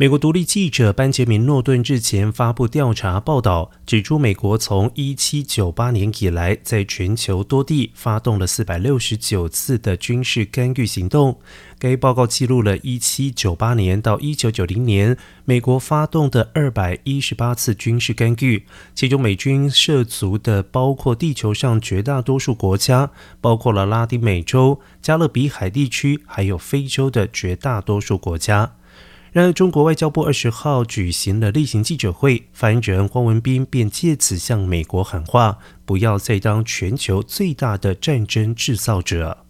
美国独立记者班杰明·诺顿日前发布调查报道，指出美国从1798年以来，在全球多地发动了469次的军事干预行动。该报告记录了1798年到1990年美国发动的218次军事干预，其中美军涉足的包括地球上绝大多数国家，包括了拉丁美洲、加勒比海地区，还有非洲的绝大多数国家。然而，中国外交部二十号举行了例行记者会，发言人汪文斌便借此向美国喊话，不要再当全球最大的战争制造者。